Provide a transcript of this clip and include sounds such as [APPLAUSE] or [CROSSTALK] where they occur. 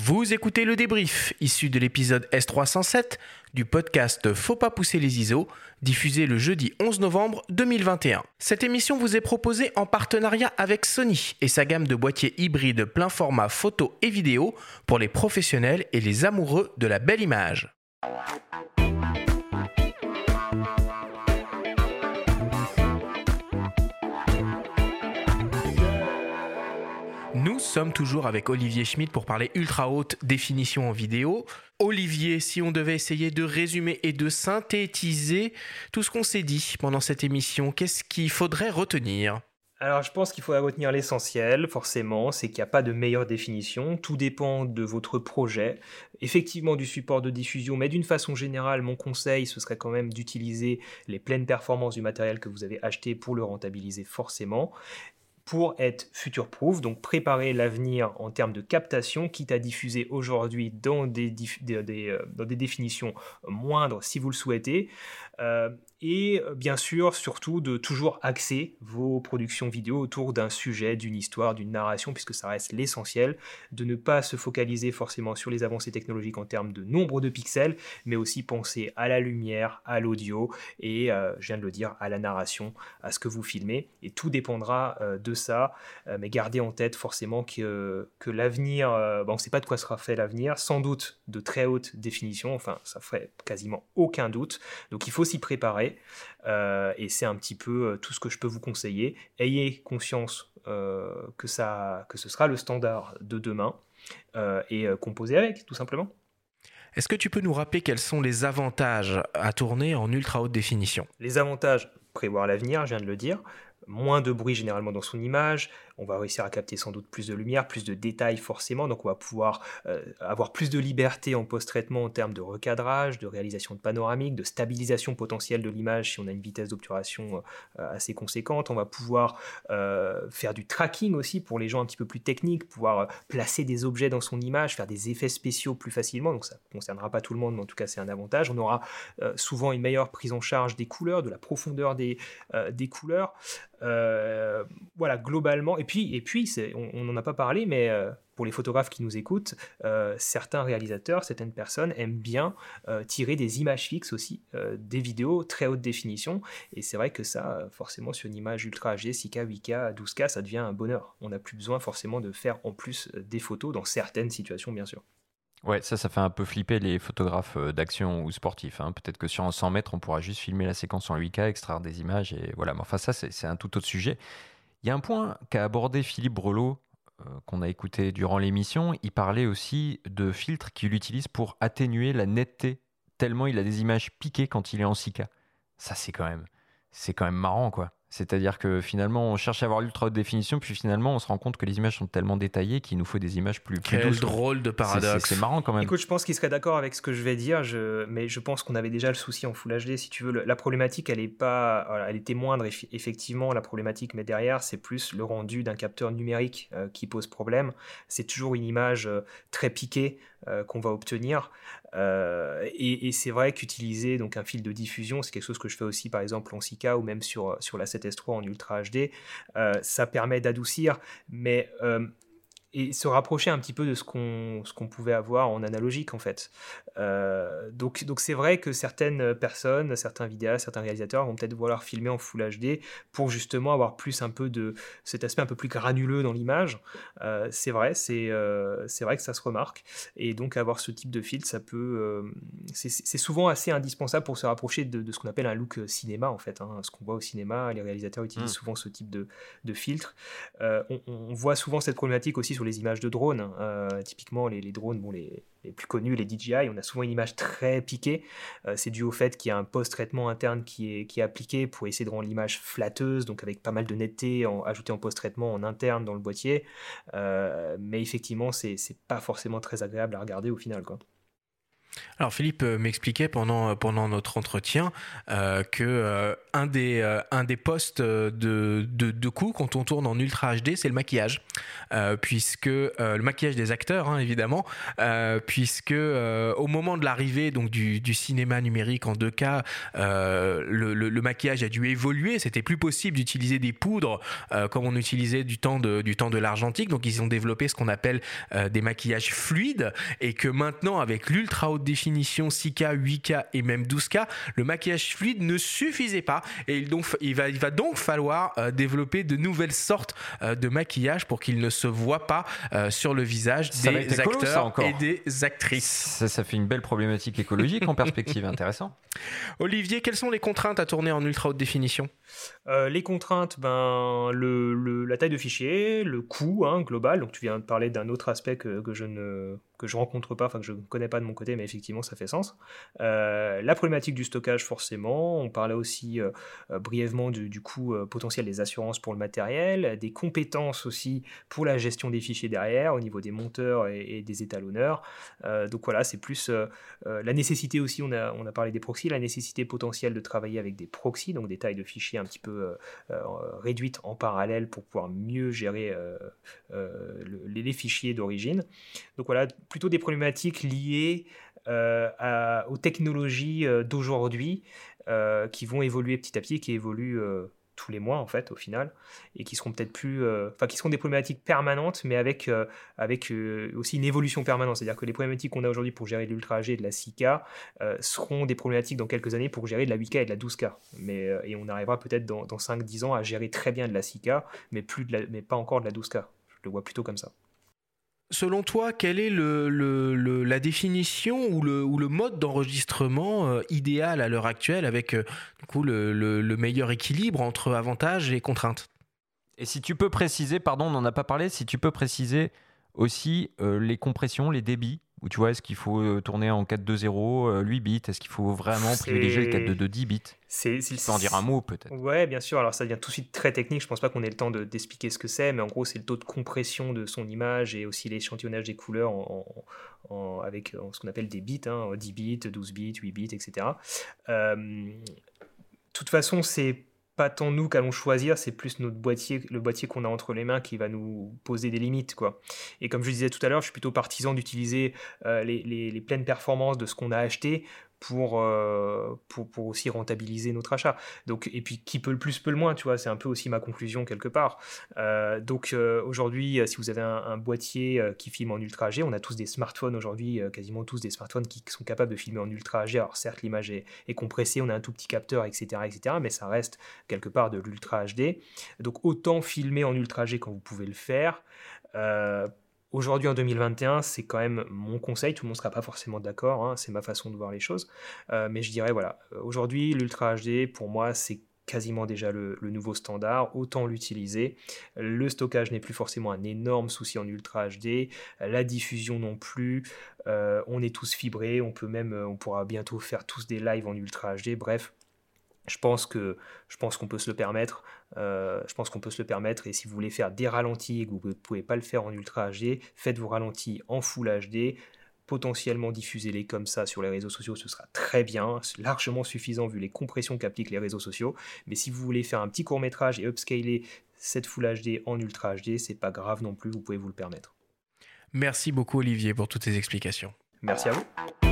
Vous écoutez le débrief, issu de l'épisode S307 du podcast Faut pas pousser les ISO, diffusé le jeudi 11 novembre 2021. Cette émission vous est proposée en partenariat avec Sony et sa gamme de boîtiers hybrides plein format photo et vidéo pour les professionnels et les amoureux de la belle image. Sommes toujours avec Olivier Schmidt pour parler ultra haute définition en vidéo. Olivier, si on devait essayer de résumer et de synthétiser tout ce qu'on s'est dit pendant cette émission, qu'est-ce qu'il faudrait retenir? Alors je pense qu'il faudrait retenir l'essentiel, forcément, c'est qu'il n'y a pas de meilleure définition, tout dépend de votre projet, effectivement du support de diffusion, mais d'une façon générale, mon conseil, ce serait quand même d'utiliser les pleines performances du matériel que vous avez acheté pour le rentabiliser forcément pour être future-proof, donc préparer l'avenir en termes de captation, quitte à diffuser aujourd'hui dans des, euh, définitions moindres si vous le souhaitez. Euh, et euh, bien sûr, surtout de toujours axer vos productions vidéo autour d'un sujet, d'une histoire, d'une narration, puisque ça reste l'essentiel, de ne pas se focaliser forcément sur les avancées technologiques en termes de nombre de pixels, mais aussi penser à la lumière, à l'audio et, euh, je viens de le dire, à la narration, à ce que vous filmez, et tout dépendra de ça, mais gardez en tête forcément que, que l'avenir, on ne sait pas de quoi sera fait l'avenir, sans doute de très haute définition, enfin ça ferait quasiment aucun doute, donc il faut s'y préparer. Euh, et c'est un petit peu euh, tout ce que je peux vous conseiller. Ayez conscience euh, que, ça, que ce sera le standard de demain et composez avec, tout simplement. Est-ce que tu peux nous rappeler quels sont les avantages à tourner en ultra haute définition? Les avantages, prévoir l'avenir, je viens de le dire moins de bruit généralement dans son image, on va réussir à capter sans doute plus de lumière, plus de détails forcément, donc on va pouvoir euh, avoir plus de liberté en post-traitement en termes de recadrage, de réalisation de panoramique, de stabilisation potentielle de l'image si on a une vitesse d'obturation euh, assez conséquente, on va pouvoir euh, faire du tracking aussi pour les gens un petit peu plus techniques, pouvoir placer des objets dans son image, faire des effets spéciaux plus facilement, donc ça ne concernera pas tout le monde, mais en tout cas c'est un avantage. On aura souvent une meilleure prise en charge des couleurs, de la profondeur des, des couleurs. Euh, voilà, globalement. Et puis, et puis on n'en a pas parlé, mais euh, pour les photographes qui nous écoutent, euh, certains réalisateurs, certaines personnes aiment bien tirer des images fixes aussi, des vidéos très haute définition. Et c'est vrai que ça, forcément, sur une image ultra HD, 6K, 8K, 12K, ça devient un bonheur. On n'a plus besoin forcément de faire en plus des photos dans certaines situations, bien sûr. Ouais, ça, ça fait un peu flipper les photographes euh, d'action ou sportifs. Hein. Peut-être que sur un 100 mètres, on pourra juste filmer la séquence en 8K, extraire des images et voilà. Mais enfin, ça, c'est un tout autre sujet. Il y a un point qu'a abordé Philippe Brelot, euh, qu'on a écouté durant l'émission. Il parlait aussi de filtres qu'il utilise pour atténuer la netteté, tellement il a des images piquées quand il est en 6K. Ça, c'est quand même, c'est quand même marrant, quoi. C'est-à-dire que finalement, on cherche à avoir l'ultra haute définition, puis finalement, on se rend compte que les images sont tellement détaillées qu'il nous faut des images plus, plus Quel drôle de paradoxe. C'est marrant quand même. Écoute, je pense qu'il serait d'accord avec ce que je vais dire, mais je pense qu'on avait déjà le souci en Full HD. Si tu veux, la problématique, elle est pas, elle était moindre. Effectivement, la problématique, mais derrière, c'est plus le rendu d'un capteur numérique euh, qui pose problème. C'est toujours une image euh, très piquée euh, qu'on va obtenir. Euh, et, c'est vrai qu'utiliser donc un fil de diffusion, c'est quelque chose que je fais aussi par exemple en 6K ou même sur, sur la 7S3 en Ultra HD. Euh, ça permet d'adoucir, mais et se rapprocher un petit peu de ce qu'on pouvait avoir en analogique en fait. Donc donc c'est vrai que certaines personnes, certains vidéastes, certains réalisateurs vont peut-être vouloir filmer en Full HD pour justement avoir plus un peu de cet aspect un peu plus granuleux dans l'image. Euh, c'est vrai, c'est euh, c'est vrai que ça se remarque et donc avoir ce type de filtre, ça peut c'est souvent assez indispensable pour se rapprocher de, de ce qu'on appelle un look cinéma en fait. Hein. Ce qu'on voit au cinéma, les réalisateurs utilisent mmh. souvent ce type de, de filtre. On, on voit souvent cette problématique aussi sur les images de drones. Hein. Euh, typiquement, les, drones, bon, les, plus connus, les DJI, on a souvent une image très piquée. Euh, c'est dû au fait qu'il y a un post-traitement interne qui est, appliqué pour essayer de rendre l'image flatteuse, donc avec pas mal de netteté en, ajouté en post-traitement en interne dans le boîtier. Euh, mais effectivement, c'est pas forcément très agréable à regarder au final. Quoi. Alors Philippe euh, m'expliquait pendant, euh, pendant notre entretien euh, que un, des, un des postes de, de, coût quand on tourne en Ultra HD, c'est le maquillage. Puisque le maquillage des acteurs, hein, évidemment, puisque au moment de l'arrivée donc du, cinéma numérique en 2K, le, le, le, maquillage a dû évoluer. C'était plus possible d'utiliser des poudres comme on utilisait du temps de, du temps de l'argentique. Donc ils ont développé ce qu'on appelle des maquillages fluides et que maintenant avec l'ultra haute définition définition 6K, 8K et même 12K, le maquillage fluide ne suffisait pas et il, donc, il, va, il va donc falloir euh, développer de nouvelles sortes euh, de maquillage pour qu'il ne se voit pas euh, sur le visage ça des acteurs et des actrices. Ça, ça, fait une belle problématique écologique en perspective, [LAUGHS] intéressant. Olivier, quelles sont les contraintes à tourner en ultra haute définition? Euh, les contraintes, ben, le, le, la taille de fichier, le coût hein, global. Donc tu viens de parler d'un autre aspect que, que, je ne que je rencontre pas, enfin que je ne connais pas de mon côté, mais effectivement ça fait sens. Euh, la problématique du stockage, forcément. On parlait aussi euh, brièvement du, coût euh, potentiel des assurances pour le matériel, des compétences aussi pour la gestion des fichiers derrière, au niveau des monteurs et, des étalonneurs. Euh, donc voilà, c'est plus la nécessité aussi, on a, on a parlé des proxys, la nécessité potentielle de travailler avec des proxys, donc des tailles de fichiers un petit peu euh, euh, réduites en parallèle pour pouvoir mieux gérer euh, le, les fichiers d'origine. Donc voilà, plutôt des problématiques liées à, aux technologies d'aujourd'hui qui vont évoluer petit à petit, qui évoluent tous les mois en fait au final et qui seront peut-être plus euh, enfin qui seront des problématiques permanentes mais avec euh, avec euh, aussi une évolution permanente. C'est-à-dire que les problématiques qu'on a aujourd'hui pour gérer de l'ultra HD et de la 6K seront des problématiques dans quelques années pour gérer de la 8K et de la 12K mais et on arrivera peut-être dans, dans 5 10 ans à gérer très bien de la 6K mais plus de la, mais pas encore de la 12K je le vois plutôt comme ça. Selon toi, quelle est le, la définition ou le, le mode d'enregistrement euh, idéal à l'heure actuelle avec euh, du coup, le, meilleur équilibre entre avantages et contraintes. Et si tu peux préciser, pardon, on n'en a pas parlé, si tu peux préciser aussi euh, les compressions, les débits ou tu vois, est-ce qu'il faut euh, tourner en 4.2.0, euh, 8 bits? Est-ce qu'il faut vraiment privilégier le 4.2.2 10 bits? c'est, Tu peux en dire un mot peut-être Ouais, bien sûr. Alors ça devient tout de suite très technique. Je pense pas qu'on ait le temps de, d'expliquer ce que c'est, mais en gros, c'est le taux de compression de son image et aussi l'échantillonnage des couleurs en, en, en, avec en ce qu'on appelle des bits, hein, 10 bits, 12 bits, 8 bits, etc. Euh, de toute façon, c'est pas tant nous qu'allons choisir, c'est plus notre boîtier, le boîtier qu'on a entre les mains qui va nous poser des limites. Quoi. Et comme je disais tout à l'heure, je suis plutôt partisan d'utiliser euh, les, les, les, pleines performances de ce qu'on a acheté pour, euh, pour, pour, aussi rentabiliser notre achat. Donc, et puis, qui peut le plus, peut le moins, tu vois, c'est un peu aussi ma conclusion quelque part. Euh, donc, euh, aujourd'hui, si vous avez un, boîtier qui filme en Ultra HD, on a tous des smartphones aujourd'hui, quasiment tous des smartphones qui, qui, sont capables de filmer en Ultra HD. Alors, certes, l'image est, est, compressée, on a un tout petit capteur, etc., etc., mais ça reste quelque part de l'Ultra HD. Donc, autant filmer en Ultra HD quand vous pouvez le faire. Euh, Aujourd'hui, en 2021, c'est quand même mon conseil. Tout le monde ne sera pas forcément d'accord. Hein, c'est ma façon de voir les choses. Euh, mais je dirais, voilà, aujourd'hui, l'Ultra HD, pour moi, c'est quasiment déjà le, nouveau standard, autant l'utiliser. Le stockage n'est plus forcément un énorme souci en Ultra HD, la diffusion non plus, euh, on est tous fibrés, on peut même, on pourra bientôt faire tous des lives en Ultra HD, bref, je pense que je pense qu'on peut se le permettre. Euh, je pense qu'on peut se le permettre. Et si vous voulez faire des ralentis et que vous ne pouvez pas le faire en Ultra HD, faites vos ralentis en Full HD. Potentiellement diffusez-les comme ça sur les réseaux sociaux, ce sera très bien, largement suffisant vu les compressions qu'appliquent les réseaux sociaux. Mais si vous voulez faire un petit court métrage et upscaler cette Full HD en Ultra HD, c'est pas grave non plus, vous pouvez vous le permettre. Merci beaucoup Olivier pour toutes ces explications. Merci à vous.